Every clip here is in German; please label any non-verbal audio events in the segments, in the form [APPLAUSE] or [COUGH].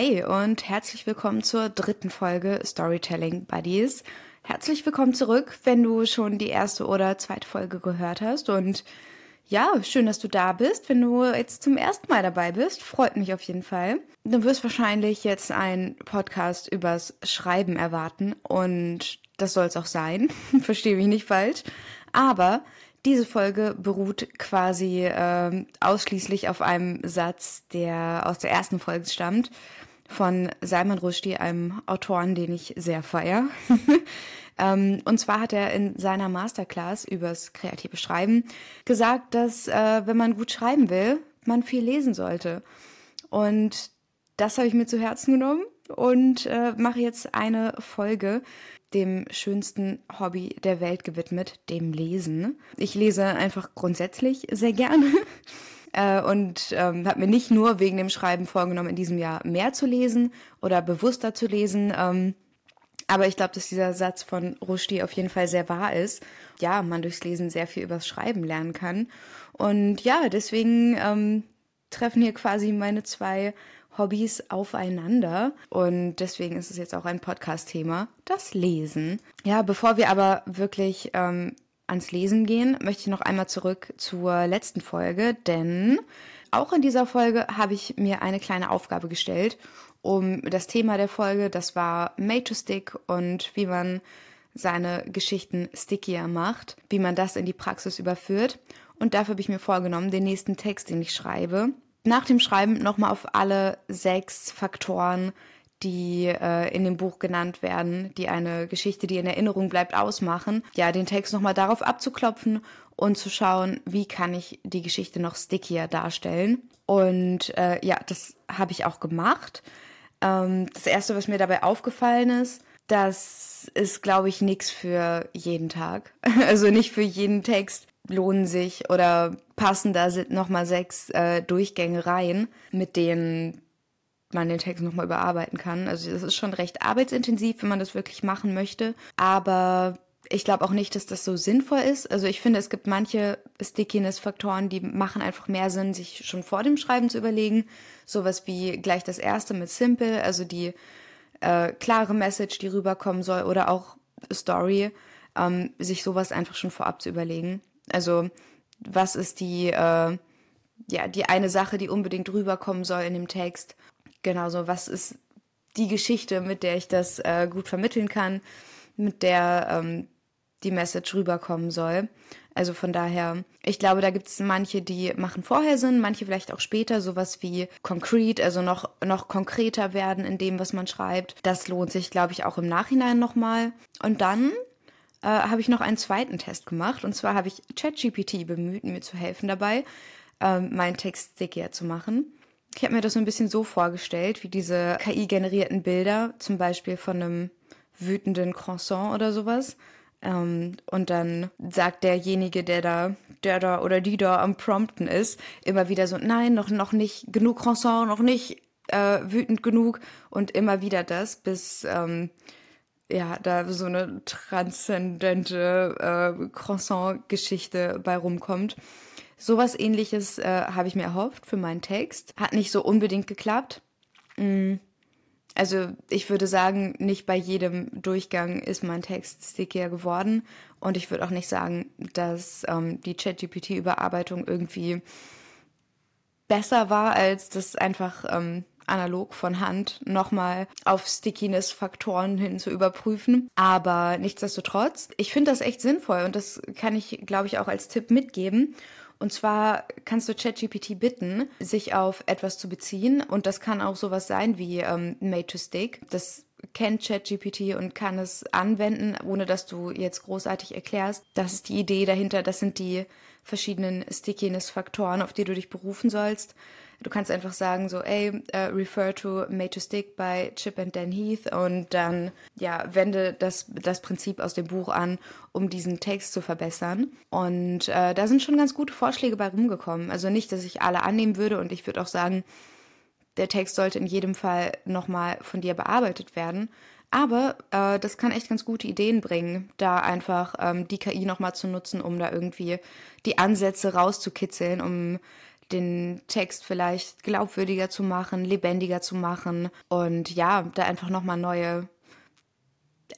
Hi und herzlich willkommen zur dritten Folge Storytelling Buddies. Herzlich willkommen zurück, wenn du schon die erste oder zweite Folge gehört hast. Und ja, schön, dass du da bist. Wenn du jetzt zum ersten Mal dabei bist, freut mich auf jeden Fall. Du wirst wahrscheinlich jetzt einen Podcast übers Schreiben erwarten und das soll es auch sein. [LAUGHS] Verstehe mich nicht falsch. Aber diese Folge beruht quasi äh, ausschließlich auf einem Satz, der aus der ersten Folge stammt, von Salman Rushdie, einem Autoren, den ich sehr feier. [LAUGHS] ähm, und zwar hat er in seiner Masterclass übers kreative Schreiben gesagt, dass äh, wenn man gut schreiben will, man viel lesen sollte. Und das habe ich mir zu Herzen genommen und äh, mache jetzt eine Folge dem schönsten Hobby der Welt gewidmet, dem Lesen. Ich lese einfach grundsätzlich sehr gerne [LAUGHS] äh, und ähm, habe mir nicht nur wegen dem Schreiben vorgenommen, in diesem Jahr mehr zu lesen oder bewusster zu lesen. Ähm, aber ich glaube, dass dieser Satz von Rushdie auf jeden Fall sehr wahr ist. Ja, man durchs Lesen sehr viel übers Schreiben lernen kann. Und ja, deswegen ähm, treffen hier quasi meine zwei Hobbys aufeinander. Und deswegen ist es jetzt auch ein Podcast-Thema, das Lesen. Ja, bevor wir aber wirklich ähm, ans Lesen gehen, möchte ich noch einmal zurück zur letzten Folge, denn auch in dieser Folge habe ich mir eine kleine Aufgabe gestellt, um das Thema der Folge, das war Made to Stick und wie man seine Geschichten stickier macht, wie man das in die Praxis überführt. Und dafür habe ich mir vorgenommen, den nächsten Text, den ich schreibe, nach dem Schreiben nochmal auf alle sechs Faktoren, die äh, in dem Buch genannt werden, die eine Geschichte, die in Erinnerung bleibt, ausmachen. Ja, den Text nochmal darauf abzuklopfen und zu schauen, wie kann ich die Geschichte noch stickier darstellen. Und äh, ja, das habe ich auch gemacht. Ähm, das Erste, was mir dabei aufgefallen ist, das ist, glaube ich, nichts für jeden Tag. [LAUGHS] Also nicht für jeden Text lohnen sich oder passen da nochmal sechs äh, Durchgänge rein, mit denen man den Text nochmal überarbeiten kann. Also das ist schon recht arbeitsintensiv, wenn man das wirklich machen möchte. Aber ich glaube auch nicht, dass das so sinnvoll ist. Also ich finde, es gibt manche Stickiness-Faktoren, die machen einfach mehr Sinn, sich schon vor dem Schreiben zu überlegen. Sowas wie gleich das erste mit Simple, also die äh, klare Message, die rüberkommen soll, oder auch Story, ähm, sich sowas einfach schon vorab zu überlegen. Also was ist die, äh, ja, die eine Sache, die unbedingt rüberkommen soll in dem Text. Genauso, was ist die Geschichte, mit der ich das äh, gut vermitteln kann, mit der ähm, die Message rüberkommen soll. Also von daher, ich glaube, da gibt es manche, die machen vorher Sinn, manche vielleicht auch später, sowas wie konkret, also noch, noch konkreter werden in dem, was man schreibt. Das lohnt sich, glaube ich, auch im Nachhinein nochmal. Und dann äh, habe ich noch einen zweiten Test gemacht. Und zwar habe ich ChatGPT bemüht, mir zu helfen dabei, ähm, meinen Text stickier zu machen. Ich habe mir das so ein bisschen so vorgestellt, wie diese KI-generierten Bilder, zum Beispiel von einem wütenden Croissant oder sowas. Ähm, und dann sagt derjenige, der da, der da oder die da am Prompten ist, immer wieder so, nein, noch, noch nicht genug Croissant, noch nicht äh, wütend genug und immer wieder das, bis ähm, ja, da so eine transzendente äh, Croissant-Geschichte bei rumkommt. Sowas ähnliches äh, habe ich mir erhofft für meinen Text. Hat nicht so unbedingt geklappt. Mm. Also ich würde sagen, nicht bei jedem Durchgang ist mein Text stickier geworden. Und ich würde auch nicht sagen, dass ähm, die ChatGPT-Überarbeitung irgendwie besser war, als das einfach ähm, analog von Hand nochmal auf Stickiness-Faktoren hin zu überprüfen. Aber nichtsdestotrotz, ich finde das echt sinnvoll und das kann ich, glaube ich, auch als Tipp mitgeben. Und zwar kannst du ChatGPT bitten, sich auf etwas zu beziehen. Und das kann auch sowas sein wie ähm, Made to Stick. Das kennt ChatGPT und kann es anwenden, ohne dass du jetzt großartig erklärst. Das ist die Idee dahinter. Das sind die verschiedenen Stickiness-Faktoren, auf die du dich berufen sollst. Du kannst einfach sagen so, ey, uh, refer to Made to Stick by Chip and Dan Heath und dann, ja, wende das, das Prinzip aus dem Buch an, um diesen Text zu verbessern. Und äh, da sind schon ganz gute Vorschläge bei rumgekommen. Also nicht, dass ich alle annehmen würde und ich würde auch sagen, der Text sollte in jedem Fall nochmal von dir bearbeitet werden. Aber äh, das kann echt ganz gute Ideen bringen, da einfach ähm, die KI nochmal zu nutzen, um da irgendwie die Ansätze rauszukitzeln, um den Text vielleicht glaubwürdiger zu machen, lebendiger zu machen und ja, da einfach nochmal neue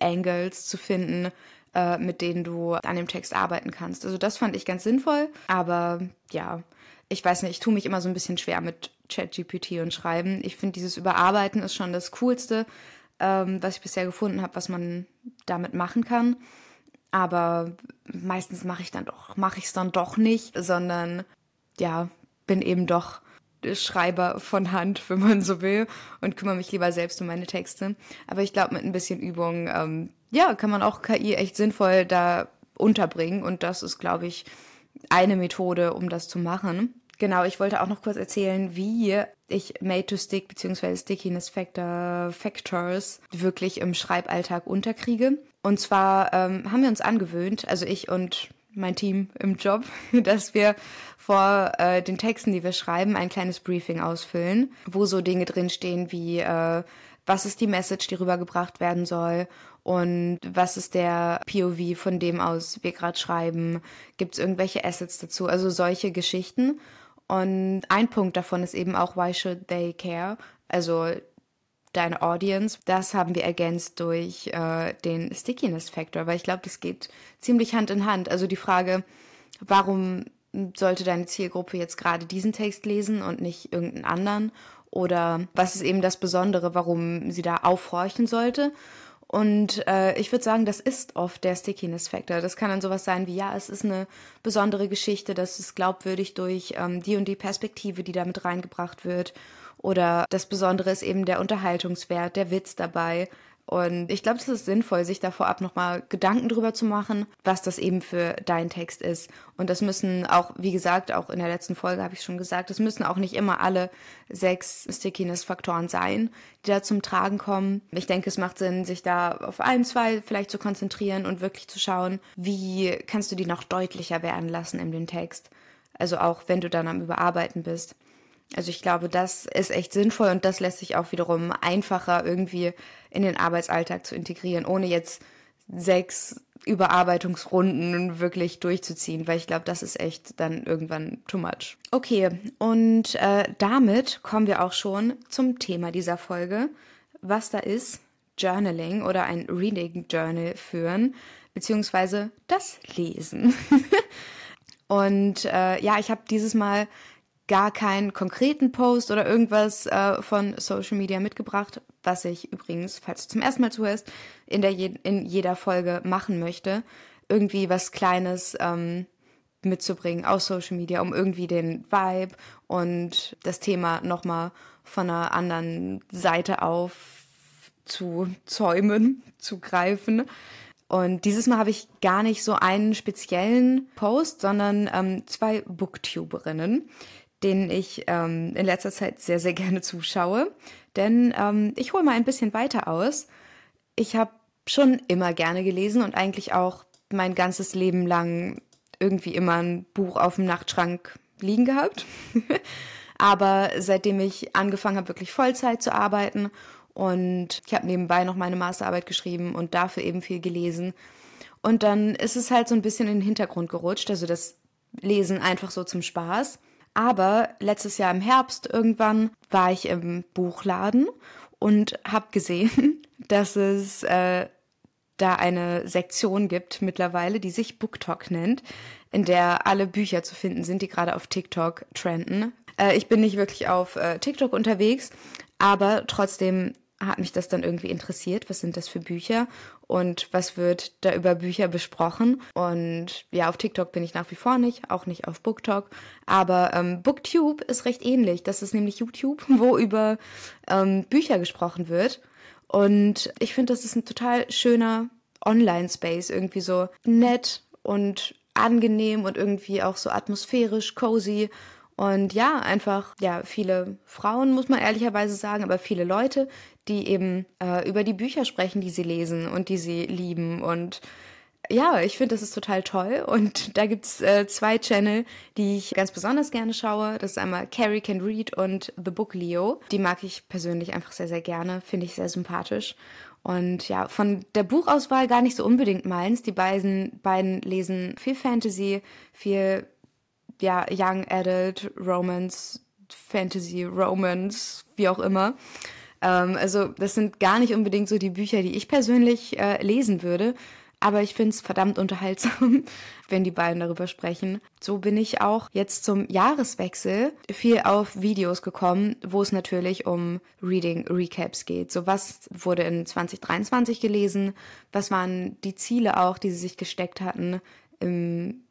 Angles zu finden, äh, mit denen du an dem Text arbeiten kannst. Also das fand ich ganz sinnvoll, aber ja, ich weiß nicht, ich tue mich immer so ein bisschen schwer mit ChatGPT und Schreiben. Ich finde, dieses Überarbeiten ist schon das Coolste, ähm, was ich bisher gefunden habe, was man damit machen kann. Aber meistens mache ich dann doch, mache ich es dann doch nicht, sondern ja, bin eben doch Schreiber von Hand, wenn man so will, und kümmere mich lieber selbst um meine Texte. Aber ich glaube, mit ein bisschen Übung, ähm, ja, kann man auch KI echt sinnvoll da unterbringen. Und das ist, glaube ich, eine Methode, um das zu machen. Genau, ich wollte auch noch kurz erzählen, wie ich Made to Stick bzw. Stickiness Factor Factors wirklich im Schreiballtag unterkriege. Und zwar ähm, haben wir uns angewöhnt, also ich und mein Team im Job, [LAUGHS] dass wir vor äh, den Texten, die wir schreiben, ein kleines Briefing ausfüllen, wo so Dinge drinstehen wie, äh, was ist die Message, die rübergebracht werden soll und was ist der POV, von dem aus wir gerade schreiben, gibt es irgendwelche Assets dazu, also solche Geschichten. Und ein Punkt davon ist eben auch, why should they care? Also deine Audience. Das haben wir ergänzt durch äh, den Stickiness Factor, weil ich glaube, das geht ziemlich Hand in Hand. Also die Frage, warum sollte deine Zielgruppe jetzt gerade diesen Text lesen und nicht irgendeinen anderen? Oder was ist eben das Besondere, warum sie da aufhorchen sollte? Und äh, ich würde sagen, das ist oft der Stickiness Factor. Das kann dann sowas sein wie, ja, es ist eine besondere Geschichte, das ist glaubwürdig durch ähm, die und die Perspektive, die damit reingebracht wird. Oder das Besondere ist eben der Unterhaltungswert, der Witz dabei. Und ich glaube, es ist sinnvoll, sich da vorab nochmal Gedanken drüber zu machen, was das eben für dein Text ist. Und das müssen auch, wie gesagt, auch in der letzten Folge habe ich schon gesagt, es müssen auch nicht immer alle sechs Stickiness-Faktoren sein, die da zum Tragen kommen. Ich denke, es macht Sinn, sich da auf ein, zwei vielleicht zu konzentrieren und wirklich zu schauen, wie kannst du die noch deutlicher werden lassen in dem Text. Also auch wenn du dann am Überarbeiten bist. Also ich glaube, das ist echt sinnvoll und das lässt sich auch wiederum einfacher irgendwie in den Arbeitsalltag zu integrieren, ohne jetzt sechs Überarbeitungsrunden wirklich durchzuziehen, weil ich glaube, das ist echt dann irgendwann too much. Okay, und äh, damit kommen wir auch schon zum Thema dieser Folge. Was da ist, Journaling oder ein Reading Journal führen, beziehungsweise das Lesen. [LAUGHS] und äh, ja, ich habe dieses Mal gar keinen konkreten Post oder irgendwas äh, von Social Media mitgebracht, was ich übrigens, falls du zum ersten Mal zuhörst, in, der je in jeder Folge machen möchte. Irgendwie was Kleines ähm, mitzubringen aus Social Media, um irgendwie den Vibe und das Thema nochmal von einer anderen Seite auf zu zäumen, [LAUGHS] zu greifen. Und dieses Mal habe ich gar nicht so einen speziellen Post, sondern ähm, zwei Booktuberinnen, denen ich ähm, in letzter Zeit sehr, sehr gerne zuschaue. Denn ähm, ich hole mal ein bisschen weiter aus. Ich habe schon immer gerne gelesen und eigentlich auch mein ganzes Leben lang irgendwie immer ein Buch auf dem Nachtschrank liegen gehabt. [LAUGHS] Aber seitdem ich angefangen habe, wirklich Vollzeit zu arbeiten und ich habe nebenbei noch meine Masterarbeit geschrieben und dafür eben viel gelesen. Und dann ist es halt so ein bisschen in den Hintergrund gerutscht, also das Lesen einfach so zum Spaß. Aber letztes Jahr im Herbst irgendwann war ich im Buchladen und habe gesehen, [LAUGHS] dass es äh, da eine Sektion gibt mittlerweile, die sich BookTok nennt, in der alle Bücher zu finden sind, die gerade auf TikTok trenden. Äh, ich bin nicht wirklich auf äh, TikTok unterwegs, aber trotzdem hat mich das dann irgendwie interessiert. Was sind das für Bücher und was wird da über Bücher besprochen? Und ja, auf TikTok bin ich nach wie vor nicht, auch nicht auf BookTok. Aber ähm, BookTube ist recht ähnlich. Das ist nämlich YouTube, [LAUGHS] wo über ähm, Bücher gesprochen wird. Und ich finde, das ist ein total schöner Online-Space, irgendwie so nett und angenehm und irgendwie auch so atmosphärisch, cozy und ja, einfach, ja, viele Frauen, muss man ehrlicherweise sagen, aber viele Leute, die eben äh, über die Bücher sprechen, die sie lesen und die sie lieben. Und ja, ich finde, das ist total toll. Und [LAUGHS] da gibt's äh, zwei Channel, die ich ganz besonders gerne schaue. Das ist einmal Carrie Can Read und The Book Leo. Die mag ich persönlich einfach sehr, sehr gerne, finde ich sehr sympathisch. Und ja, von der Buchauswahl gar nicht so unbedingt meins. Die beiden, beiden lesen viel Fantasy, viel ja, Young Adult, Romance, Fantasy, Romance, wie auch immer. Ähm, also das sind gar nicht unbedingt so die Bücher, die ich persönlich äh, lesen würde. Aber ich finde es verdammt unterhaltsam, [LAUGHS] wenn die beiden darüber sprechen. So bin ich auch jetzt zum Jahreswechsel viel auf Videos gekommen, wo es natürlich um Reading Recaps geht. So was wurde in 2023 gelesen, was waren die Ziele auch, die sie sich gesteckt hatten im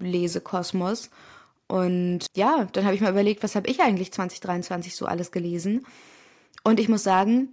Lesekosmos. Und ja, dann habe ich mal überlegt, was habe ich eigentlich 2023 so alles gelesen? Und ich muss sagen,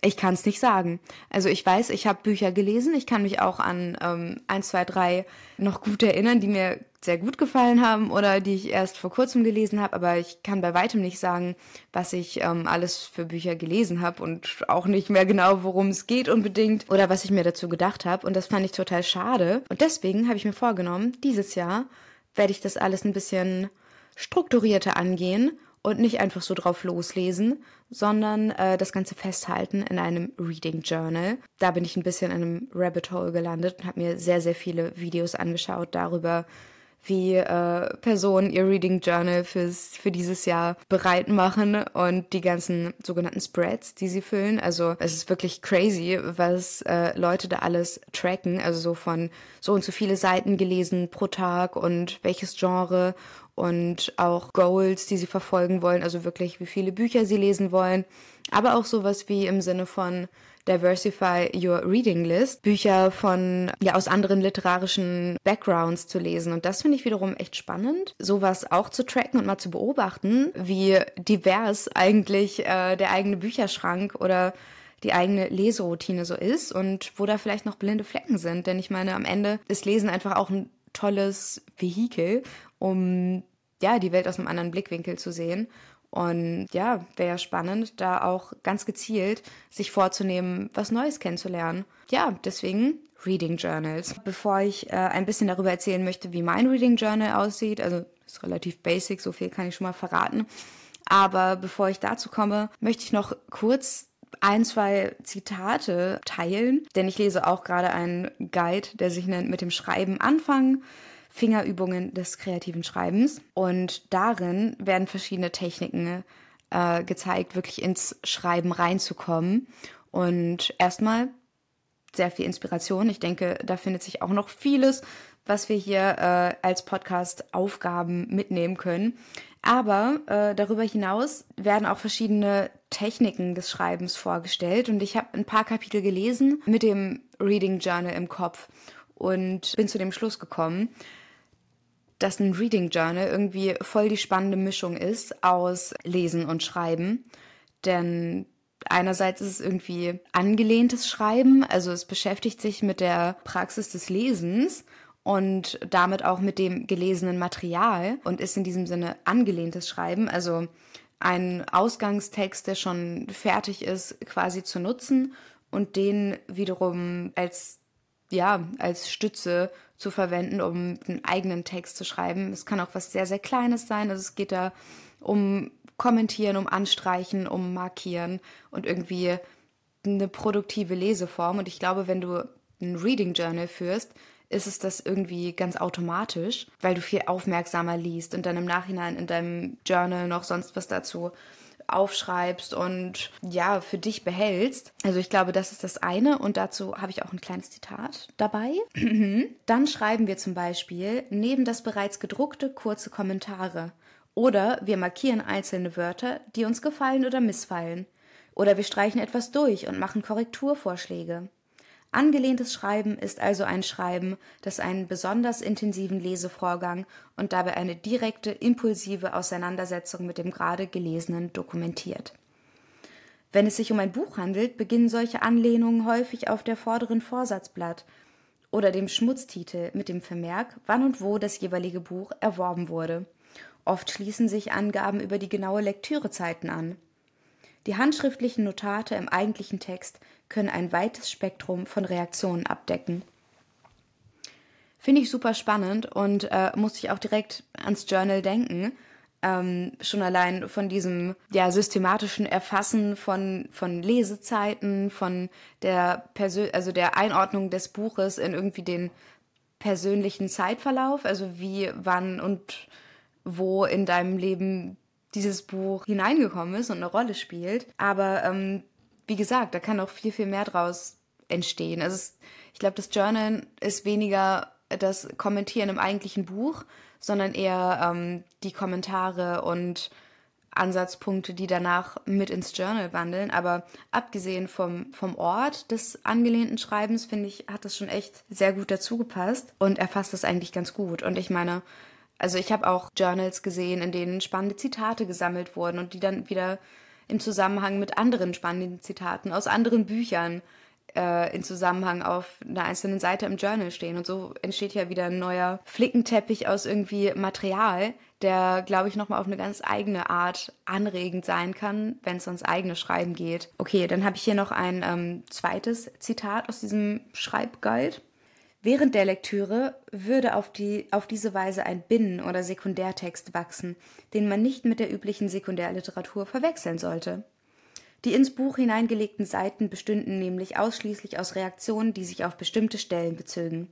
ich kann es nicht sagen. Also ich weiß, ich habe Bücher gelesen. Ich kann mich auch an ähm, 1, 2, 3 noch gut erinnern, die mir sehr gut gefallen haben oder die ich erst vor kurzem gelesen habe. Aber ich kann bei weitem nicht sagen, was ich ähm, alles für Bücher gelesen habe und auch nicht mehr genau, worum es geht unbedingt oder was ich mir dazu gedacht habe. Und das fand ich total schade. Und deswegen habe ich mir vorgenommen, dieses Jahr werde ich das alles ein bisschen strukturierter angehen und nicht einfach so drauf loslesen, sondern äh, das Ganze festhalten in einem Reading Journal. Da bin ich ein bisschen in einem Rabbit Hole gelandet und habe mir sehr, sehr viele Videos angeschaut darüber, wie äh, Personen ihr Reading Journal fürs, für dieses Jahr bereit machen und die ganzen sogenannten Spreads, die sie füllen. Also es ist wirklich crazy, was äh, Leute da alles tracken. Also so von so und so viele Seiten gelesen pro Tag und welches Genre und auch Goals, die sie verfolgen wollen. Also wirklich, wie viele Bücher sie lesen wollen. Aber auch sowas wie im Sinne von Diversify Your Reading List, Bücher von, ja, aus anderen literarischen Backgrounds zu lesen. Und das finde ich wiederum echt spannend, sowas auch zu tracken und mal zu beobachten, wie divers eigentlich äh, der eigene Bücherschrank oder die eigene Leseroutine so ist und wo da vielleicht noch blinde Flecken sind. Denn ich meine, am Ende ist Lesen einfach auch ein tolles Vehikel, um ja die Welt aus einem anderen Blickwinkel zu sehen. Und ja, wäre spannend, da auch ganz gezielt sich vorzunehmen, was Neues kennenzulernen. Ja, deswegen Reading Journals. Bevor ich äh, ein bisschen darüber erzählen möchte, wie mein Reading Journal aussieht, also ist relativ basic, so viel kann ich schon mal verraten. Aber bevor ich dazu komme, möchte ich noch kurz ein, zwei Zitate teilen, denn ich lese auch gerade einen Guide, der sich nennt mit dem Schreiben anfangen. Fingerübungen des kreativen Schreibens. Und darin werden verschiedene Techniken äh, gezeigt, wirklich ins Schreiben reinzukommen. Und erstmal sehr viel Inspiration. Ich denke, da findet sich auch noch vieles, was wir hier äh, als Podcast-Aufgaben mitnehmen können. Aber äh, darüber hinaus werden auch verschiedene Techniken des Schreibens vorgestellt. Und ich habe ein paar Kapitel gelesen mit dem Reading Journal im Kopf und bin zu dem Schluss gekommen, dass ein Reading Journal irgendwie voll die spannende Mischung ist aus Lesen und Schreiben. Denn einerseits ist es irgendwie angelehntes Schreiben, also es beschäftigt sich mit der Praxis des Lesens und damit auch mit dem gelesenen Material und ist in diesem Sinne angelehntes Schreiben, also ein Ausgangstext, der schon fertig ist, quasi zu nutzen und den wiederum als ja, als Stütze zu verwenden, um einen eigenen Text zu schreiben. Es kann auch was sehr, sehr Kleines sein. Also es geht da um Kommentieren, um Anstreichen, um Markieren und irgendwie eine produktive Leseform. Und ich glaube, wenn du ein Reading Journal führst, ist es das irgendwie ganz automatisch, weil du viel aufmerksamer liest und dann im Nachhinein in deinem Journal noch sonst was dazu aufschreibst und ja, für dich behältst. Also ich glaube, das ist das eine und dazu habe ich auch ein kleines Zitat dabei. [CLEARS THROAT] Dann schreiben wir zum Beispiel neben das bereits gedruckte kurze Kommentare. Oder wir markieren einzelne Wörter, die uns gefallen oder missfallen. Oder wir streichen etwas durch und machen Korrekturvorschläge. Angelehntes Schreiben ist also ein Schreiben, das einen besonders intensiven Lesevorgang und dabei eine direkte, impulsive Auseinandersetzung mit dem gerade Gelesenen dokumentiert. Wenn es sich um ein Buch handelt, beginnen solche Anlehnungen häufig auf der vorderen Vorsatzblatt oder dem Schmutztitel mit dem Vermerk, wann und wo das jeweilige Buch erworben wurde. Oft schließen sich Angaben über die genaue Lektürezeiten an. Die handschriftlichen Notate im eigentlichen Text können ein weites Spektrum von Reaktionen abdecken. Finde ich super spannend und äh, musste ich auch direkt ans Journal denken. Ähm, schon allein von diesem ja, systematischen Erfassen von, von Lesezeiten, von der also der Einordnung des Buches in irgendwie den persönlichen Zeitverlauf, also wie, wann und wo in deinem Leben dieses Buch hineingekommen ist und eine Rolle spielt. Aber ähm, wie gesagt, da kann auch viel, viel mehr draus entstehen. Also es, ich glaube, das Journal ist weniger das Kommentieren im eigentlichen Buch, sondern eher ähm, die Kommentare und Ansatzpunkte, die danach mit ins Journal wandeln. Aber abgesehen vom, vom Ort des angelehnten Schreibens, finde ich, hat das schon echt sehr gut dazu gepasst und er fasst das eigentlich ganz gut. Und ich meine, also ich habe auch Journals gesehen, in denen spannende Zitate gesammelt wurden und die dann wieder im Zusammenhang mit anderen spannenden Zitaten aus anderen Büchern äh, in Zusammenhang auf einer einzelnen Seite im Journal stehen. Und so entsteht ja wieder ein neuer Flickenteppich aus irgendwie Material, der, glaube ich, nochmal auf eine ganz eigene Art anregend sein kann, wenn es ans eigene Schreiben geht. Okay, dann habe ich hier noch ein ähm, zweites Zitat aus diesem Schreibguide. Während der Lektüre würde auf, die, auf diese Weise ein Binnen- oder Sekundärtext wachsen, den man nicht mit der üblichen Sekundärliteratur verwechseln sollte. Die ins Buch hineingelegten Seiten bestünden nämlich ausschließlich aus Reaktionen, die sich auf bestimmte Stellen bezögen.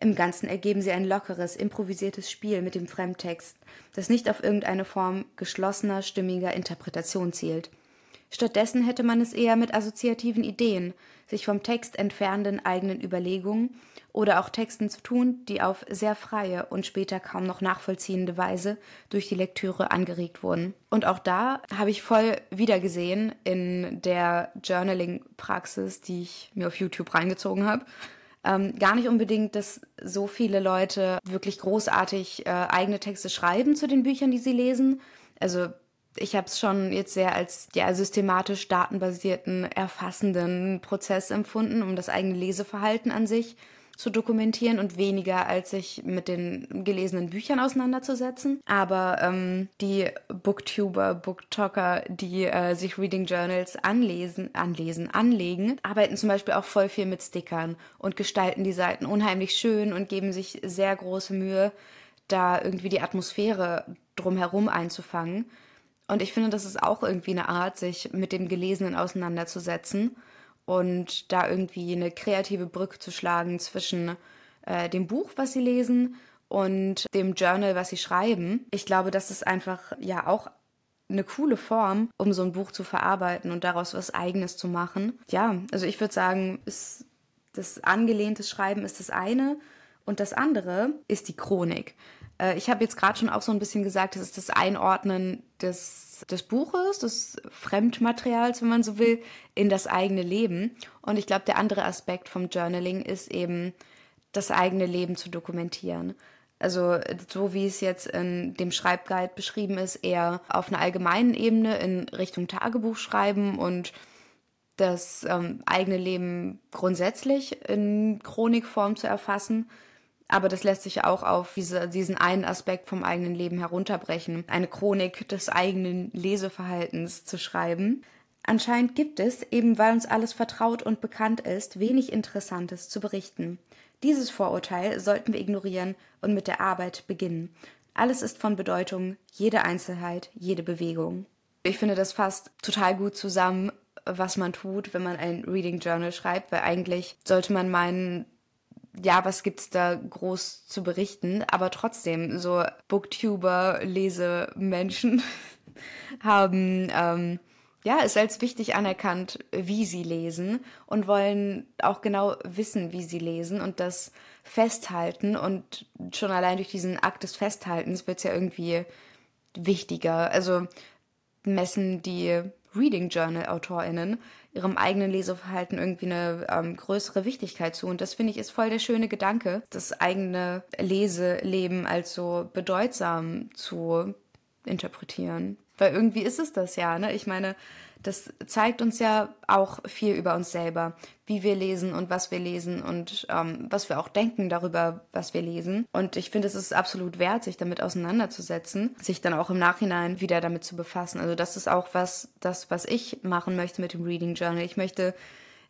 Im Ganzen ergeben sie ein lockeres, improvisiertes Spiel mit dem Fremdtext, das nicht auf irgendeine Form geschlossener, stimmiger Interpretation zielt. Stattdessen hätte man es eher mit assoziativen Ideen, sich vom Text entfernenden eigenen Überlegungen oder auch Texten zu tun, die auf sehr freie und später kaum noch nachvollziehende Weise durch die Lektüre angeregt wurden. Und auch da habe ich voll wiedergesehen in der Journaling-Praxis, die ich mir auf YouTube reingezogen habe. Ähm, gar nicht unbedingt, dass so viele Leute wirklich großartig äh, eigene Texte schreiben zu den Büchern, die sie lesen. Also ich habe es schon jetzt sehr als ja, systematisch datenbasierten, erfassenden Prozess empfunden, um das eigene Leseverhalten an sich zu dokumentieren und weniger als sich mit den gelesenen Büchern auseinanderzusetzen. Aber ähm, die Booktuber, Booktalker, die äh, sich Reading Journals anlesen, anlesen, anlegen, arbeiten zum Beispiel auch voll viel mit Stickern und gestalten die Seiten unheimlich schön und geben sich sehr große Mühe, da irgendwie die Atmosphäre drumherum einzufangen. Und ich finde, das ist auch irgendwie eine Art, sich mit dem Gelesenen auseinanderzusetzen und da irgendwie eine kreative Brücke zu schlagen zwischen äh, dem Buch, was sie lesen, und dem Journal, was sie schreiben. Ich glaube, das ist einfach ja auch eine coole Form, um so ein Buch zu verarbeiten und daraus was Eigenes zu machen. Ja, also ich würde sagen, ist das angelehnte Schreiben ist das eine und das andere ist die Chronik. Äh, ich habe jetzt gerade schon auch so ein bisschen gesagt, das ist das Einordnen des, des Buches, des Fremdmaterials, wenn man so will, in das eigene Leben. Und ich glaube, der andere Aspekt vom Journaling ist eben, das eigene Leben zu dokumentieren. Also so wie es jetzt in dem Schreibguide beschrieben ist, eher auf einer allgemeinen Ebene in Richtung Tagebuch schreiben und das ähm, eigene Leben grundsätzlich in Chronikform zu erfassen. Aber das lässt sich ja auch auf diese, diesen einen Aspekt vom eigenen Leben herunterbrechen, eine Chronik des eigenen Leseverhaltens zu schreiben. Anscheinend gibt es, eben weil uns alles vertraut und bekannt ist, wenig Interessantes zu berichten. Dieses Vorurteil sollten wir ignorieren und mit der Arbeit beginnen. Alles ist von Bedeutung, jede Einzelheit, jede Bewegung. Ich finde, das fasst total gut zusammen, was man tut, wenn man ein Reading Journal schreibt, weil eigentlich sollte man meinen, ja, was gibt's da groß zu berichten? Aber trotzdem, so Booktuber, Lesemenschen [LAUGHS] haben ähm, ja es als wichtig anerkannt, wie sie lesen und wollen auch genau wissen, wie sie lesen und das festhalten. Und schon allein durch diesen Akt des Festhaltens wird's ja irgendwie wichtiger. Also messen die Reading Journal AutorInnen ihrem eigenen Leseverhalten irgendwie eine ähm, größere Wichtigkeit zu. Und das finde ich ist voll der schöne Gedanke, das eigene Leseleben als so bedeutsam zu interpretieren. Weil irgendwie ist es das ja, ne? Ich meine, das zeigt uns ja auch viel über uns selber, wie wir lesen und was wir lesen und ähm, was wir auch denken darüber, was wir lesen. Und ich finde, es ist absolut wert, sich damit auseinanderzusetzen, sich dann auch im Nachhinein wieder damit zu befassen. Also das ist auch was, das, was ich machen möchte mit dem Reading Journal. Ich möchte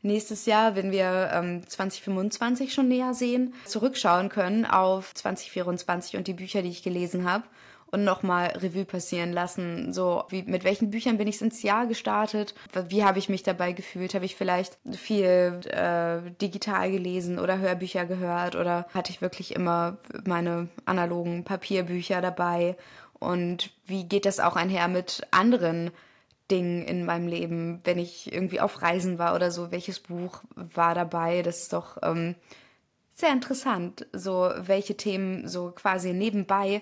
nächstes Jahr, wenn wir ähm, 2025 schon näher sehen, zurückschauen können auf 2024 und die Bücher, die ich gelesen habe und nochmal Revue passieren lassen. So, wie, mit welchen Büchern bin ich ins Jahr gestartet? Wie habe ich mich dabei gefühlt? Habe ich vielleicht viel äh, digital gelesen oder Hörbücher gehört oder hatte ich wirklich immer meine analogen Papierbücher dabei? Und wie geht das auch einher mit anderen Dingen in meinem Leben, wenn ich irgendwie auf Reisen war oder so? Welches Buch war dabei? Das ist doch ähm, sehr interessant, so welche Themen so quasi nebenbei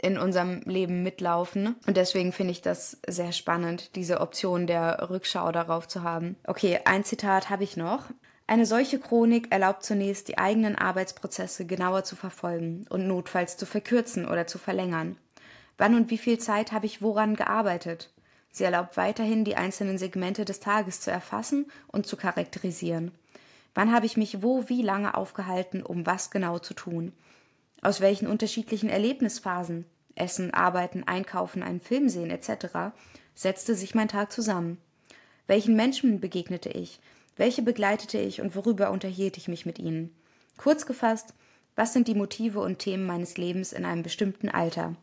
in unserem Leben mitlaufen. Und deswegen finde ich das sehr spannend, diese Option der Rückschau darauf zu haben. Okay, ein Zitat habe ich noch. Eine solche Chronik erlaubt zunächst, die eigenen Arbeitsprozesse genauer zu verfolgen und notfalls zu verkürzen oder zu verlängern. Wann und wie viel Zeit habe ich woran gearbeitet? Sie erlaubt weiterhin, die einzelnen Segmente des Tages zu erfassen und zu charakterisieren. Wann habe ich mich wo wie lange aufgehalten, um was genau zu tun? Aus welchen unterschiedlichen Erlebnisphasen, Essen, Arbeiten, Einkaufen, einen Film sehen etc., setzte sich mein Tag zusammen? Welchen Menschen begegnete ich? Welche begleitete ich und worüber unterhielt ich mich mit ihnen? Kurz gefasst, was sind die Motive und Themen meines Lebens in einem bestimmten Alter?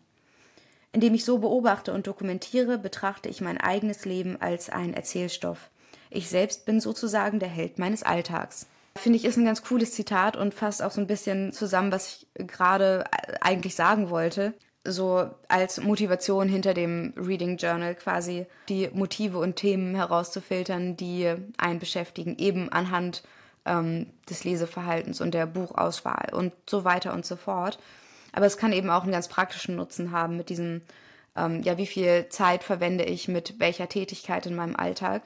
Indem ich so beobachte und dokumentiere, betrachte ich mein eigenes Leben als einen Erzählstoff. Ich selbst bin sozusagen der Held meines Alltags. Finde ich, ist ein ganz cooles Zitat und fasst auch so ein bisschen zusammen, was ich gerade eigentlich sagen wollte. So als Motivation hinter dem Reading Journal quasi die Motive und Themen herauszufiltern, die einen beschäftigen, eben anhand ähm, des Leseverhaltens und der Buchauswahl und so weiter und so fort. Aber es kann eben auch einen ganz praktischen Nutzen haben mit diesem, ähm, ja, wie viel Zeit verwende ich mit welcher Tätigkeit in meinem Alltag.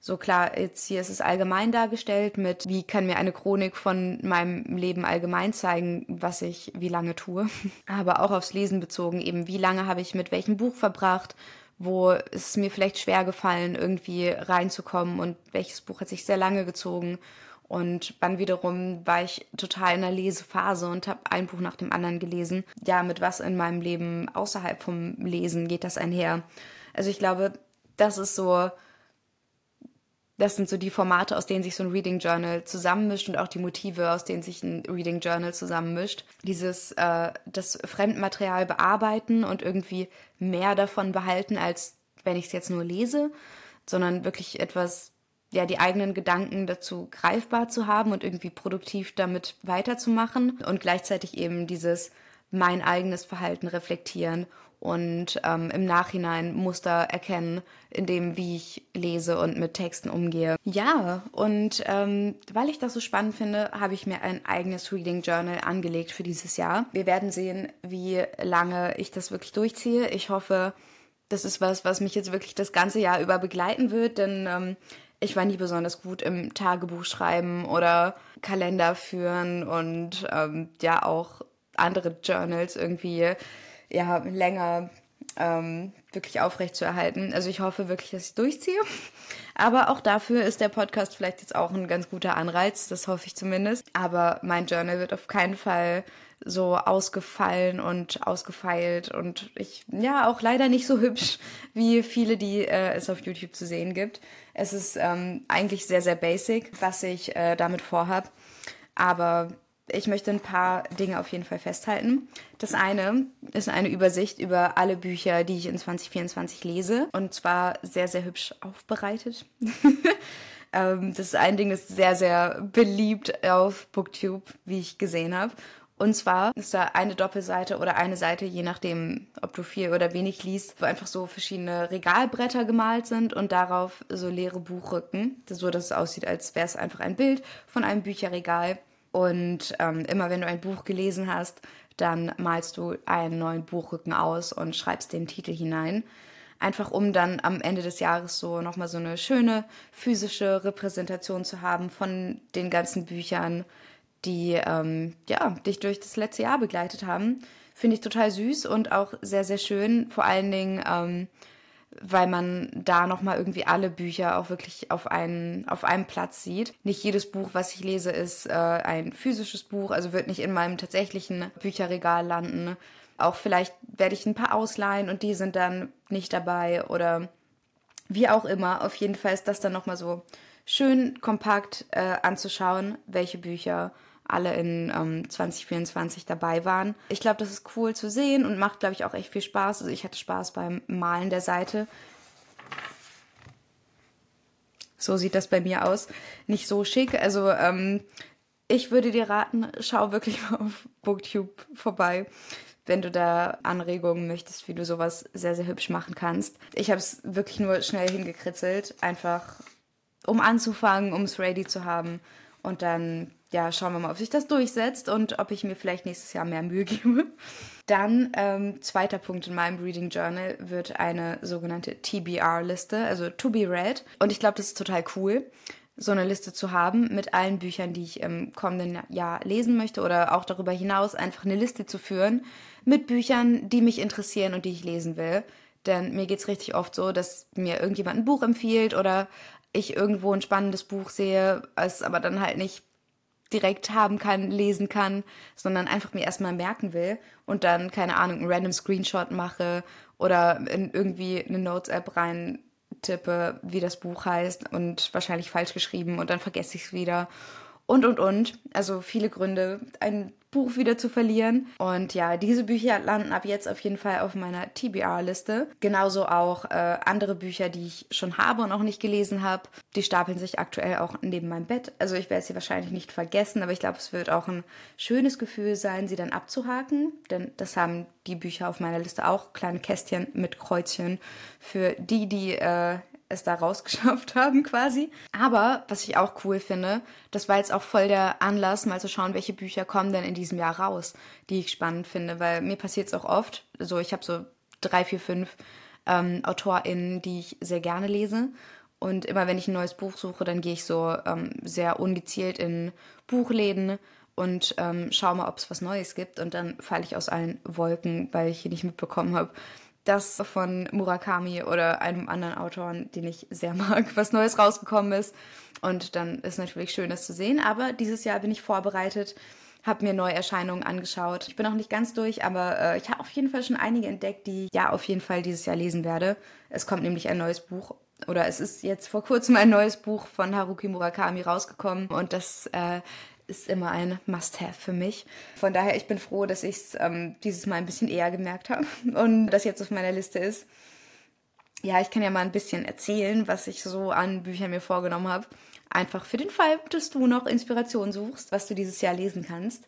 So klar, jetzt hier ist es allgemein dargestellt mit, wie kann mir eine Chronik von meinem Leben allgemein zeigen, was ich wie lange tue. [LAUGHS] Aber auch aufs Lesen bezogen, eben wie lange habe ich mit welchem Buch verbracht, wo ist es mir vielleicht schwer gefallen, irgendwie reinzukommen und welches Buch hat sich sehr lange gezogen. Und wann wiederum war ich total in der Lesephase und habe ein Buch nach dem anderen gelesen. Ja, mit was in meinem Leben außerhalb vom Lesen geht das einher? Also ich glaube, das ist so das sind so die Formate, aus denen sich so ein Reading Journal zusammenmischt und auch die Motive, aus denen sich ein Reading Journal zusammenmischt. Dieses äh, das Fremdmaterial bearbeiten und irgendwie mehr davon behalten, als wenn ich es jetzt nur lese, sondern wirklich etwas, ja, die eigenen Gedanken dazu greifbar zu haben und irgendwie produktiv damit weiterzumachen und gleichzeitig eben dieses mein eigenes Verhalten reflektieren und ähm, im Nachhinein Muster erkennen, in dem, wie ich lese und mit Texten umgehe. Ja, und ähm, weil ich das so spannend finde, habe ich mir ein eigenes Reading Journal angelegt für dieses Jahr. Wir werden sehen, wie lange ich das wirklich durchziehe. Ich hoffe, das ist was, was mich jetzt wirklich das ganze Jahr über begleiten wird, denn ähm, ich war nie besonders gut im Tagebuch schreiben oder Kalender führen und ähm, ja auch andere Journals irgendwie ja, länger ähm, wirklich aufrecht zu erhalten. Also ich hoffe wirklich, dass ich durchziehe. [LAUGHS] Aber auch dafür ist der Podcast vielleicht jetzt auch ein ganz guter Anreiz, das hoffe ich zumindest. Aber mein Journal wird auf keinen Fall so ausgefallen und ausgefeilt und ich, ja, auch leider nicht so hübsch [LAUGHS] wie viele, die äh, es auf YouTube zu sehen gibt. Es ist ähm, eigentlich sehr, sehr basic, was ich äh, damit vorhab. Aber ich möchte ein paar Dinge auf jeden Fall festhalten. Das eine ist eine Übersicht über alle Bücher, die ich in 2024 lese. Und zwar sehr, sehr hübsch aufbereitet. [LAUGHS] ähm, das ist ein Ding, das ist sehr, sehr beliebt auf Booktube, wie ich gesehen habe. Und zwar ist da eine Doppelseite oder eine Seite, je nachdem, ob du viel oder wenig liest, wo einfach so verschiedene Regalbretter gemalt sind und darauf so leere Buchrücken, so dass es aussieht, als wäre es einfach ein Bild von einem Bücherregal. Und ähm, immer wenn du ein Buch gelesen hast, dann malst du einen neuen Buchrücken aus und schreibst den Titel hinein. Einfach um dann am Ende des Jahres so nochmal so eine schöne physische Repräsentation zu haben von den ganzen Büchern, die ähm, ja, dich durch das letzte Jahr begleitet haben. Finde ich total süß und auch sehr, sehr schön. Vor allen Dingen, ähm, weil man da nochmal irgendwie alle Bücher auch wirklich auf, einen, auf einem Platz sieht. Nicht jedes Buch, was ich lese, ist äh, ein physisches Buch, also wird nicht in meinem tatsächlichen Bücherregal landen. Auch vielleicht werde ich ein paar ausleihen und die sind dann nicht dabei oder wie auch immer. Auf jeden Fall ist das dann nochmal so schön kompakt äh, anzuschauen, welche Bücher alle in ähm, 2024 dabei waren. Ich glaube, das ist cool zu sehen und macht, glaube ich, auch echt viel Spaß. Also ich hatte Spaß beim Malen der Seite. So sieht das bei mir aus. Nicht so schick. Also ähm, ich würde dir raten, schau wirklich mal auf Booktube vorbei, wenn du da Anregungen möchtest, wie du sowas sehr, sehr hübsch machen kannst. Ich habe es wirklich nur schnell hingekritzelt, einfach um anzufangen, um es ready zu haben. Und dann, ja, schauen wir mal, ob sich das durchsetzt und ob ich mir vielleicht nächstes Jahr mehr Mühe [LAUGHS] gebe. Dann, ähm, zweiter Punkt in meinem Reading Journal wird eine sogenannte TBR-Liste, also To Be Read. Und ich glaube, das ist total cool, so eine Liste zu haben mit allen Büchern, die ich im kommenden Jahr lesen möchte oder auch darüber hinaus einfach eine Liste zu führen mit Büchern, die mich interessieren und die ich lesen will. Denn mir geht es richtig oft so, dass mir irgendjemand ein Buch empfiehlt oder ich irgendwo ein spannendes Buch sehe, es aber dann halt nicht direkt haben kann, lesen kann, sondern einfach mir erstmal merken will und dann, keine Ahnung, einen random Screenshot mache oder in irgendwie eine Notes-App rein tippe, wie das Buch heißt und wahrscheinlich falsch geschrieben und dann vergesse ich es wieder und und und. Also viele Gründe, ein Buch wieder zu verlieren. Und ja, diese Bücher landen ab jetzt auf jeden Fall auf meiner TBR-Liste. Genauso auch äh, andere Bücher, die ich schon habe und auch nicht gelesen habe. Die stapeln sich aktuell auch neben meinem Bett. Also ich werde sie wahrscheinlich nicht vergessen, aber ich glaube, es wird auch ein schönes Gefühl sein, sie dann abzuhaken. Denn das haben die Bücher auf meiner Liste auch. Kleine Kästchen mit Kreuzchen für die, die äh, es da [LAUGHS] rausgeschafft haben quasi. Aber was ich auch cool finde, das war jetzt auch voll der Anlass, mal zu schauen, welche Bücher kommen denn in diesem Jahr raus, die ich spannend finde, weil mir passiert es auch oft. So, ich habe so drei, vier, fünf ähm, AutorInnen, die ich sehr gerne lese. Und immer wenn ich ein neues Buch suche, dann gehe ich so ähm, sehr ungezielt in Buchläden und ähm, schaue mal, ob es was Neues gibt. Und dann falle ich aus allen Wolken, weil ich hier nicht mitbekommen habe, das von Murakami oder einem anderen Autor, den ich sehr mag, [LAUGHS] was Neues rausgekommen ist. Und dann ist natürlich schön, das zu sehen. Aber dieses Jahr bin ich vorbereitet, habe mir Neuerscheinungen angeschaut. Ich bin auch nicht ganz durch, aber äh, ich habe auf jeden Fall schon einige entdeckt, die ich ja auf jeden Fall dieses Jahr lesen werde. Es kommt nämlich ein neues Buch oder es ist jetzt vor kurzem ein neues Buch von Haruki Murakami rausgekommen und das äh, ist immer ein Must-Have für mich. Von daher, ich bin froh, dass ich es ähm, dieses Mal ein bisschen eher gemerkt habe [LAUGHS] und das jetzt auf meiner Liste ist. Ja, ich kann ja mal ein bisschen erzählen, was ich so an Büchern mir vorgenommen habe. Einfach für den Fall, dass du noch Inspiration suchst, was du dieses Jahr lesen kannst.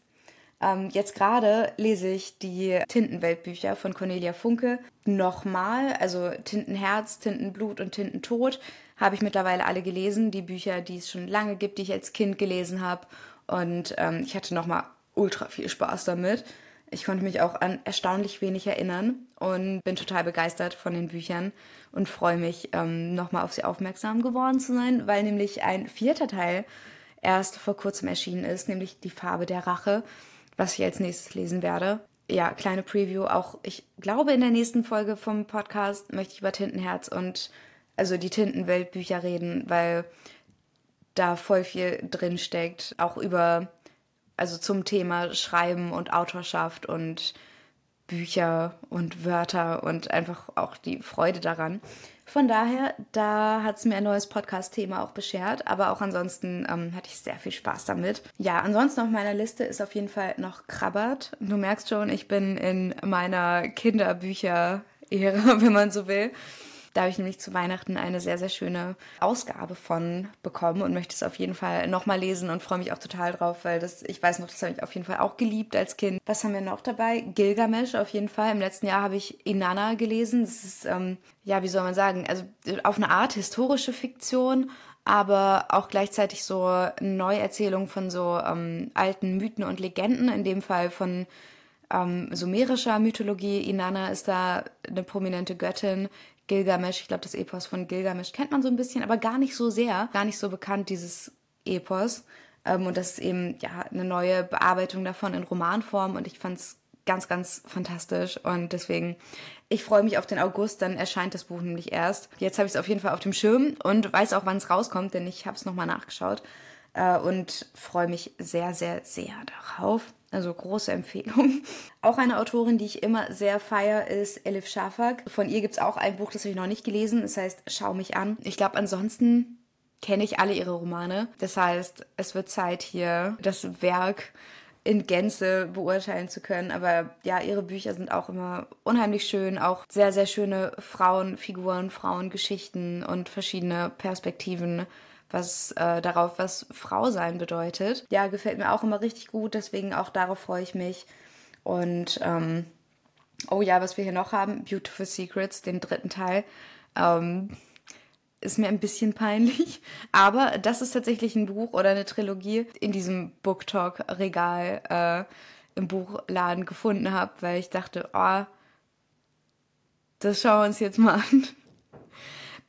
Ähm, jetzt gerade lese ich die Tintenweltbücher von Cornelia Funke nochmal. Also Tintenherz, Tintenblut und Tintentod habe ich mittlerweile alle gelesen. Die Bücher, die es schon lange gibt, die ich als Kind gelesen habe. Und ähm, ich hatte nochmal ultra viel Spaß damit. Ich konnte mich auch an erstaunlich wenig erinnern und bin total begeistert von den Büchern und freue mich, ähm, nochmal auf sie aufmerksam geworden zu sein, weil nämlich ein vierter Teil erst vor kurzem erschienen ist, nämlich Die Farbe der Rache, was ich als nächstes lesen werde. Ja, kleine Preview. Auch ich glaube, in der nächsten Folge vom Podcast möchte ich über Tintenherz und also die Tintenweltbücher reden, weil da voll viel drin steckt, auch über, also zum Thema Schreiben und Autorschaft und Bücher und Wörter und einfach auch die Freude daran. Von daher, da hat es mir ein neues Podcast-Thema auch beschert, aber auch ansonsten ähm, hatte ich sehr viel Spaß damit. Ja, ansonsten auf meiner Liste ist auf jeden Fall noch Krabbert. Du merkst schon, ich bin in meiner Kinderbücher-Ära, [LAUGHS] wenn man so will. Da habe ich nämlich zu Weihnachten eine sehr, sehr schöne Ausgabe von bekommen und möchte es auf jeden Fall nochmal lesen und freue mich auch total drauf, weil das, ich weiß noch, das habe ich auf jeden Fall auch geliebt als Kind. Was haben wir noch dabei? Gilgamesh auf jeden Fall. Im letzten Jahr habe ich Inanna gelesen. Das ist, ähm, ja, wie soll man sagen, also auf eine Art historische Fiktion, aber auch gleichzeitig so eine Neuerzählung von so ähm, alten Mythen und Legenden, in dem Fall von ähm, sumerischer Mythologie. Inanna ist da eine prominente Göttin, Gilgamesh, ich glaube, das Epos von Gilgamesh kennt man so ein bisschen, aber gar nicht so sehr, gar nicht so bekannt, dieses Epos. Ähm, und das ist eben ja eine neue Bearbeitung davon in Romanform und ich fand es ganz, ganz fantastisch und deswegen, ich freue mich auf den August, dann erscheint das Buch nämlich erst. Jetzt habe ich es auf jeden Fall auf dem Schirm und weiß auch, wann es rauskommt, denn ich habe es nochmal nachgeschaut äh, und freue mich sehr, sehr, sehr darauf. Also große Empfehlung. [LAUGHS] Auch eine Autorin, die ich immer sehr feier, ist Elif Shafak. Von ihr gibt es auch ein Buch, das habe ich noch nicht gelesen. Das heißt Schau mich an. Ich glaube, ansonsten kenne ich alle ihre Romane. Das heißt, es wird Zeit hier das Werk in Gänze beurteilen zu können. Aber ja, ihre Bücher sind auch immer unheimlich schön, auch sehr, sehr schöne Frauenfiguren, Frauengeschichten und verschiedene Perspektiven was äh, darauf, was Frau sein bedeutet. Ja, gefällt mir auch immer richtig gut, deswegen auch darauf freue ich mich. Und ähm, oh ja, was wir hier noch haben, Beautiful Secrets, den dritten Teil. Ähm, ist mir ein bisschen peinlich. [LAUGHS] Aber das ist tatsächlich ein Buch oder eine Trilogie in diesem Booktalk-Regal äh, im Buchladen gefunden habe, weil ich dachte, oh, das schauen wir uns jetzt mal an.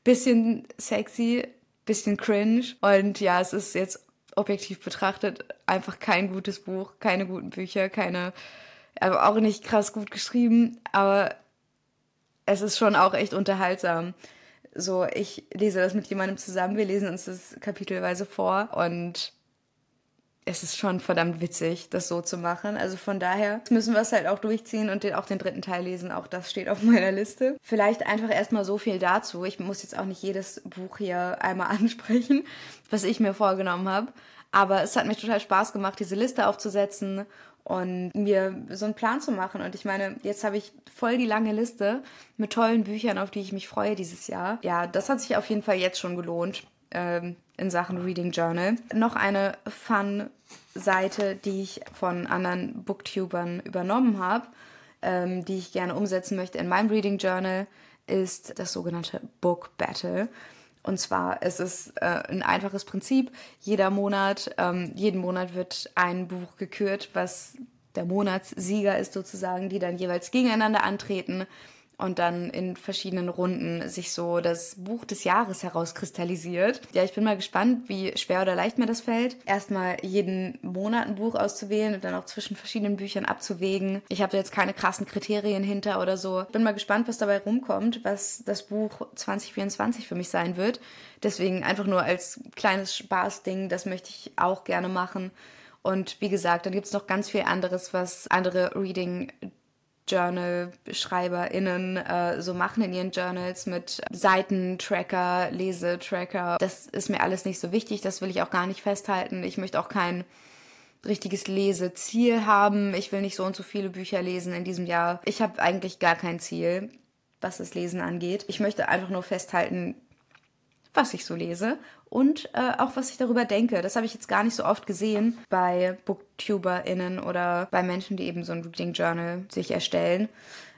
Bisschen sexy, bisschen cringe. Und ja, es ist jetzt objektiv betrachtet einfach kein gutes Buch, keine guten Bücher, keine, also auch nicht krass gut geschrieben, aber es ist schon auch echt unterhaltsam. So, ich lese das mit jemandem zusammen, wir lesen uns das kapitelweise vor. Und es ist schon verdammt witzig, das so zu machen. Also von daher müssen wir es halt auch durchziehen und den, auch den dritten Teil lesen. Auch das steht auf [LAUGHS] meiner Liste. Vielleicht einfach erstmal so viel dazu. Ich muss jetzt auch nicht jedes Buch hier einmal [LAUGHS] ansprechen, was ich mir vorgenommen habe. Aber es hat mir total Spaß gemacht, diese Liste aufzusetzen und mir so einen Plan zu machen. Und ich meine, jetzt habe ich voll die lange Liste mit tollen Büchern, auf die ich mich freue dieses Jahr. Ja, das hat sich auf jeden Fall jetzt schon gelohnt ähm, in Sachen Reading Journal. Noch eine Fun-Seite, die ich von anderen Booktubern übernommen habe, ähm, die ich gerne umsetzen möchte in meinem Reading Journal, ist das sogenannte Book Battle. Und zwar es ist äh, ein einfaches Prinzip. Jeder Monat, ähm, jeden Monat wird ein Buch gekürt, was der Monatssieger ist sozusagen, die dann jeweils gegeneinander antreten und dann in verschiedenen Runden sich so das Buch des Jahres herauskristallisiert. Ja, ich bin mal gespannt, wie schwer oder leicht mir das fällt. Erstmal jeden Monat ein Buch auszuwählen und dann auch zwischen verschiedenen Büchern abzuwägen. Ich habe jetzt keine krassen Kriterien hinter oder so. Bin mal gespannt, was dabei rumkommt, was das Buch 2024 für mich sein wird. Deswegen einfach nur als kleines Spaßding, das möchte ich auch gerne machen. Und wie gesagt, dann gibt es noch ganz viel anderes, was andere Reading Journal-SchreiberInnen äh, so machen in ihren Journals mit Seitentracker, Lesetracker. Das ist mir alles nicht so wichtig, das will ich auch gar nicht festhalten. Ich möchte auch kein richtiges Leseziel haben. Ich will nicht so und so viele Bücher lesen in diesem Jahr. Ich habe eigentlich gar kein Ziel, was das Lesen angeht. Ich möchte einfach nur festhalten, was ich so lese und äh, auch was ich darüber denke. Das habe ich jetzt gar nicht so oft gesehen bei BooktuberInnen oder bei Menschen, die eben so ein Reading Journal sich erstellen.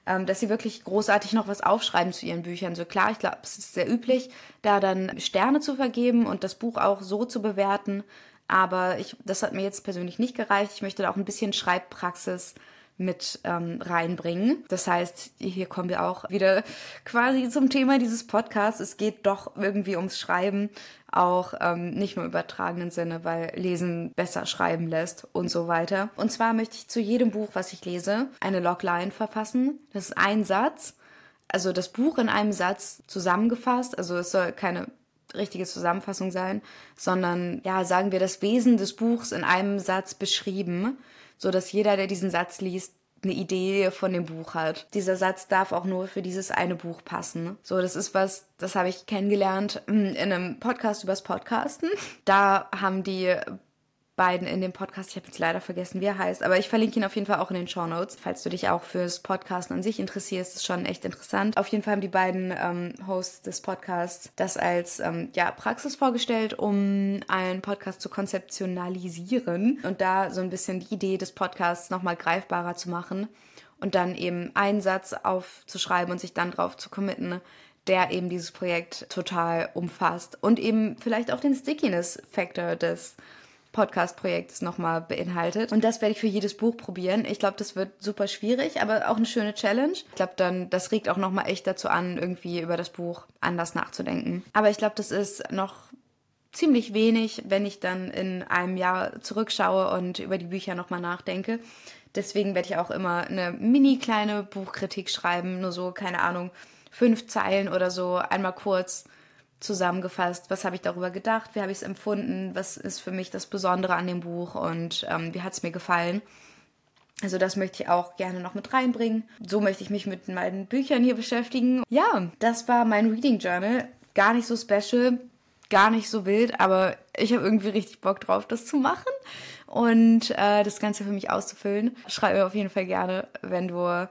Ähm, dass sie wirklich großartig noch was aufschreiben zu ihren Büchern. So klar, ich glaube, es ist sehr üblich, da dann Sterne zu vergeben und das Buch auch so zu bewerten. Aber ich, das hat mir jetzt persönlich nicht gereicht. Ich möchte da auch ein bisschen Schreibpraxis mit ähm, reinbringen. Das heißt, hier kommen wir auch wieder quasi zum Thema dieses Podcasts. Es geht doch irgendwie ums Schreiben, auch ähm, nicht nur im übertragenen Sinne, weil Lesen besser schreiben lässt und so weiter. Und zwar möchte ich zu jedem Buch, was ich lese, eine Logline verfassen. Das ist ein Satz, also das Buch in einem Satz zusammengefasst. Also es soll keine richtige Zusammenfassung sein, sondern ja, sagen wir das Wesen des Buchs in einem Satz beschrieben so dass jeder, der diesen Satz liest, eine Idee von dem Buch hat. Dieser Satz darf auch nur für dieses eine Buch passen. So, das ist was, das habe ich kennengelernt hm, in einem Podcast übers Podcasten. Da haben die beiden in dem Podcast. Ich habe jetzt leider vergessen, wie er heißt, aber ich verlinke ihn auf jeden Fall auch in den Show Notes, falls du dich auch fürs Podcasten an sich interessierst. ist schon echt interessant. Auf jeden Fall haben die beiden ähm, Hosts des Podcasts das als ähm, ja, Praxis vorgestellt, um einen Podcast zu konzeptionalisieren und da so ein bisschen die Idee des Podcasts nochmal greifbarer zu machen und dann eben einen Satz aufzuschreiben und sich dann drauf zu committen, der eben dieses Projekt total umfasst und eben vielleicht auch den Stickiness-Factor des Podcast-Projekts nochmal beinhaltet. Und das werde ich für jedes Buch probieren. Ich glaube, das wird super schwierig, aber auch eine schöne Challenge. Ich glaube, dann, das regt auch nochmal echt dazu an, irgendwie über das Buch anders nachzudenken. Aber ich glaube, das ist noch ziemlich wenig, wenn ich dann in einem Jahr zurückschaue und über die Bücher nochmal nachdenke. Deswegen werde ich auch immer eine mini kleine Buchkritik schreiben, nur so, keine Ahnung, fünf Zeilen oder so, einmal kurz zusammengefasst, was habe ich darüber gedacht, wie habe ich es empfunden, was ist für mich das Besondere an dem Buch und ähm, wie hat es mir gefallen. Also das möchte ich auch gerne noch mit reinbringen. So möchte ich mich mit meinen Büchern hier beschäftigen. Ja, das war mein Reading Journal. Gar nicht so special, gar nicht so wild, aber ich habe irgendwie richtig Bock drauf, das zu machen und äh, das Ganze für mich auszufüllen. Schreib mir auf jeden Fall gerne, wenn du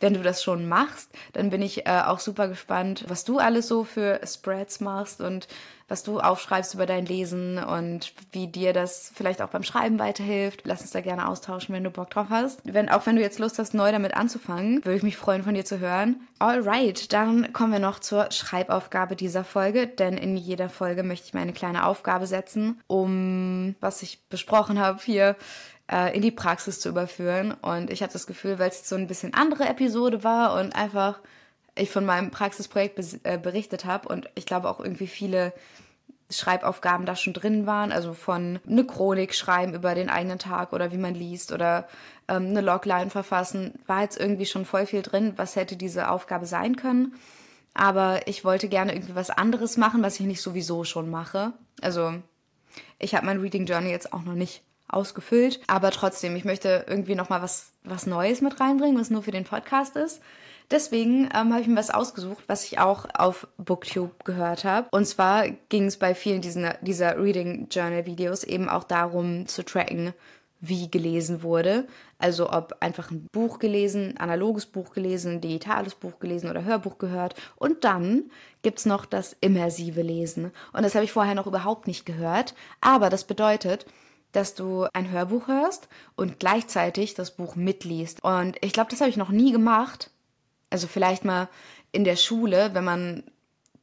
wenn du das schon machst, dann bin ich äh, auch super gespannt, was du alles so für Spreads machst und was du aufschreibst über dein Lesen und wie dir das vielleicht auch beim Schreiben weiterhilft. Lass uns da gerne austauschen, wenn du Bock drauf hast. Wenn, auch wenn du jetzt Lust hast, neu damit anzufangen, würde ich mich freuen, von dir zu hören. Alright, dann kommen wir noch zur Schreibaufgabe dieser Folge, denn in jeder Folge möchte ich mir eine kleine Aufgabe setzen, um was ich besprochen habe hier äh, in die Praxis zu überführen. Und ich hatte das Gefühl, weil es so ein bisschen andere Episode war und einfach ich von meinem Praxisprojekt äh, berichtet habe und ich glaube auch irgendwie viele Schreibaufgaben da schon drin waren, also von eine Chronik schreiben über den eigenen Tag oder wie man liest oder ähm, eine Logline verfassen, war jetzt irgendwie schon voll viel drin, was hätte diese Aufgabe sein können. Aber ich wollte gerne irgendwie was anderes machen, was ich nicht sowieso schon mache. Also ich habe mein Reading Journal jetzt auch noch nicht ausgefüllt, aber trotzdem, ich möchte irgendwie noch mal was was Neues mit reinbringen, was nur für den Podcast ist. Deswegen ähm, habe ich mir was ausgesucht, was ich auch auf Booktube gehört habe. Und zwar ging es bei vielen diesen, dieser Reading Journal Videos eben auch darum zu tracken, wie gelesen wurde. Also ob einfach ein Buch gelesen, analoges Buch gelesen, digitales Buch gelesen oder Hörbuch gehört. Und dann gibt's noch das immersive Lesen. Und das habe ich vorher noch überhaupt nicht gehört. Aber das bedeutet, dass du ein Hörbuch hörst und gleichzeitig das Buch mitliest. Und ich glaube, das habe ich noch nie gemacht. Also vielleicht mal in der Schule, wenn man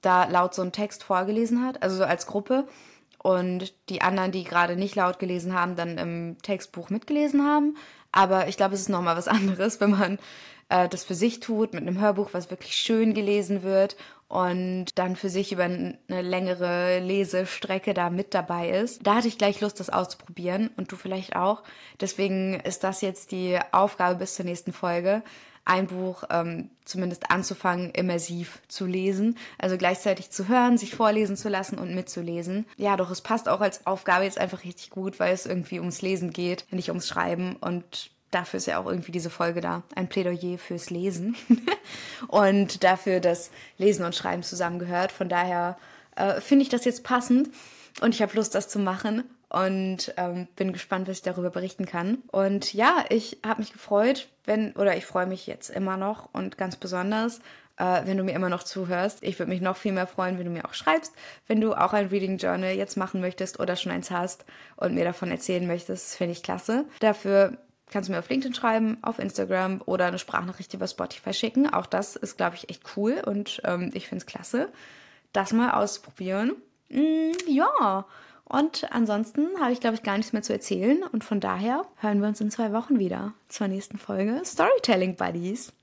da laut so einen Text vorgelesen hat, also so als Gruppe und die anderen, die gerade nicht laut gelesen haben, dann im Textbuch mitgelesen haben. Aber ich glaube, es ist nochmal was [LAUGHS] anderes, wenn man äh, das für sich tut, mit einem Hörbuch, was wirklich schön gelesen wird und dann für sich über eine längere Lesestrecke da mit dabei ist. Da hatte ich gleich Lust, das auszuprobieren und du vielleicht auch. Deswegen ist das jetzt die Aufgabe bis zur nächsten Folge ein Buch ähm, zumindest anzufangen, immersiv zu lesen. Also gleichzeitig zu hören, sich vorlesen zu lassen und mitzulesen. Ja, doch es passt auch als Aufgabe jetzt einfach richtig gut, weil es irgendwie ums Lesen geht, nicht ums Schreiben. Und dafür ist ja auch irgendwie diese Folge da. Ein Plädoyer fürs Lesen. [LAUGHS] und dafür, dass Lesen und Schreiben zusammengehört. Von daher äh, finde ich das jetzt passend. Und ich habe Lust, das zu machen und ähm, bin gespannt, was ich darüber berichten kann. Und ja, ich habe mich gefreut, wenn, oder ich freue mich jetzt immer noch und ganz besonders, äh, wenn du mir immer noch zuhörst. Ich würde mich noch viel mehr freuen, wenn du mir auch schreibst, wenn du auch ein Reading Journal jetzt machen möchtest oder schon eins hast und mir davon erzählen möchtest. Finde ich klasse. Dafür kannst du mir auf LinkedIn schreiben, auf Instagram oder eine Sprachnachricht über Spotify schicken. Auch das ist, glaube ich, echt cool und ähm, ich finde es klasse, das mal auszuprobieren. Mm, ja. Und ansonsten habe ich, glaube ich, gar nichts mehr zu erzählen. Und von daher hören wir uns in zwei Wochen wieder zur nächsten Folge Storytelling Buddies.